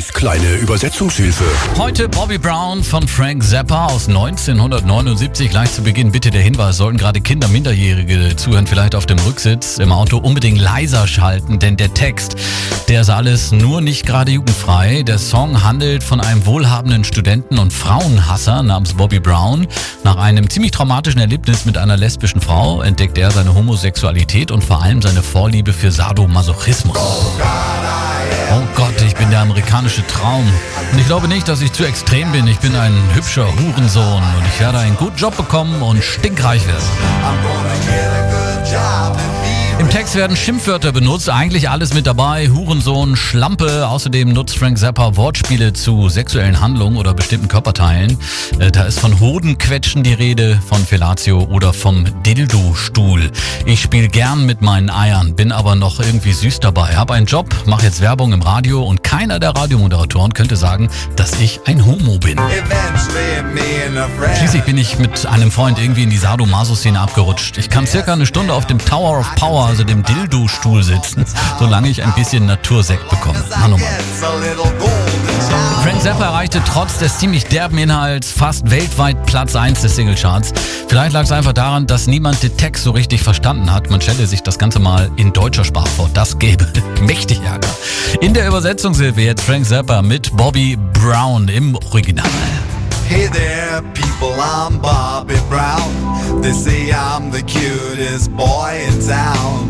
Ollis kleine Übersetzungshilfe. Heute Bobby Brown von Frank Zappa aus 1979. Gleich zu Beginn bitte der Hinweis, sollten gerade Kinder, Minderjährige zuhören, vielleicht auf dem Rücksitz im Auto unbedingt leiser schalten, denn der Text, der ist alles nur nicht gerade jugendfrei. Der Song handelt von einem wohlhabenden Studenten und Frauenhasser namens Bobby Brown. Nach einem ziemlich traumatischen Erlebnis mit einer lesbischen Frau entdeckt er seine Homosexualität und vor allem seine Vorliebe für Sadomasochismus. Oh ich bin der amerikanische Traum. Und ich glaube nicht, dass ich zu extrem bin. Ich bin ein hübscher Hurensohn und ich werde einen guten Job bekommen und stinkreich werden. Text werden Schimpfwörter benutzt, eigentlich alles mit dabei. Hurensohn, Schlampe. Außerdem nutzt Frank Zappa Wortspiele zu sexuellen Handlungen oder bestimmten Körperteilen. Äh, Da ist von Hodenquetschen die Rede, von Fellatio oder vom Dildo-Stuhl. Ich spiele gern mit meinen Eiern, bin aber noch irgendwie süß dabei. Hab einen Job, mache jetzt Werbung im Radio und keiner der Radiomoderatoren könnte sagen, dass ich ein Homo bin. Schließlich bin ich mit einem Freund irgendwie in die Sadomaso-Szene abgerutscht. Ich kann circa eine Stunde auf dem Tower of Power, also dem Dildo-Stuhl sitzen, solange ich ein bisschen Natursekt bekomme. Na nun mal. Frank Zappa erreichte trotz des ziemlich derben Inhalts fast weltweit Platz 1 des Singlecharts. Vielleicht lag es einfach daran, dass niemand den Text so richtig verstanden hat. Man stelle sich das Ganze mal in deutscher Sprache vor. Das gäbe mächtig Ärger. In der Übersetzungshilfe jetzt Frank Zappa mit Bobby Brown im Original. Hey there, people, I'm Bobby Brown. They say I'm the cutest boy in town.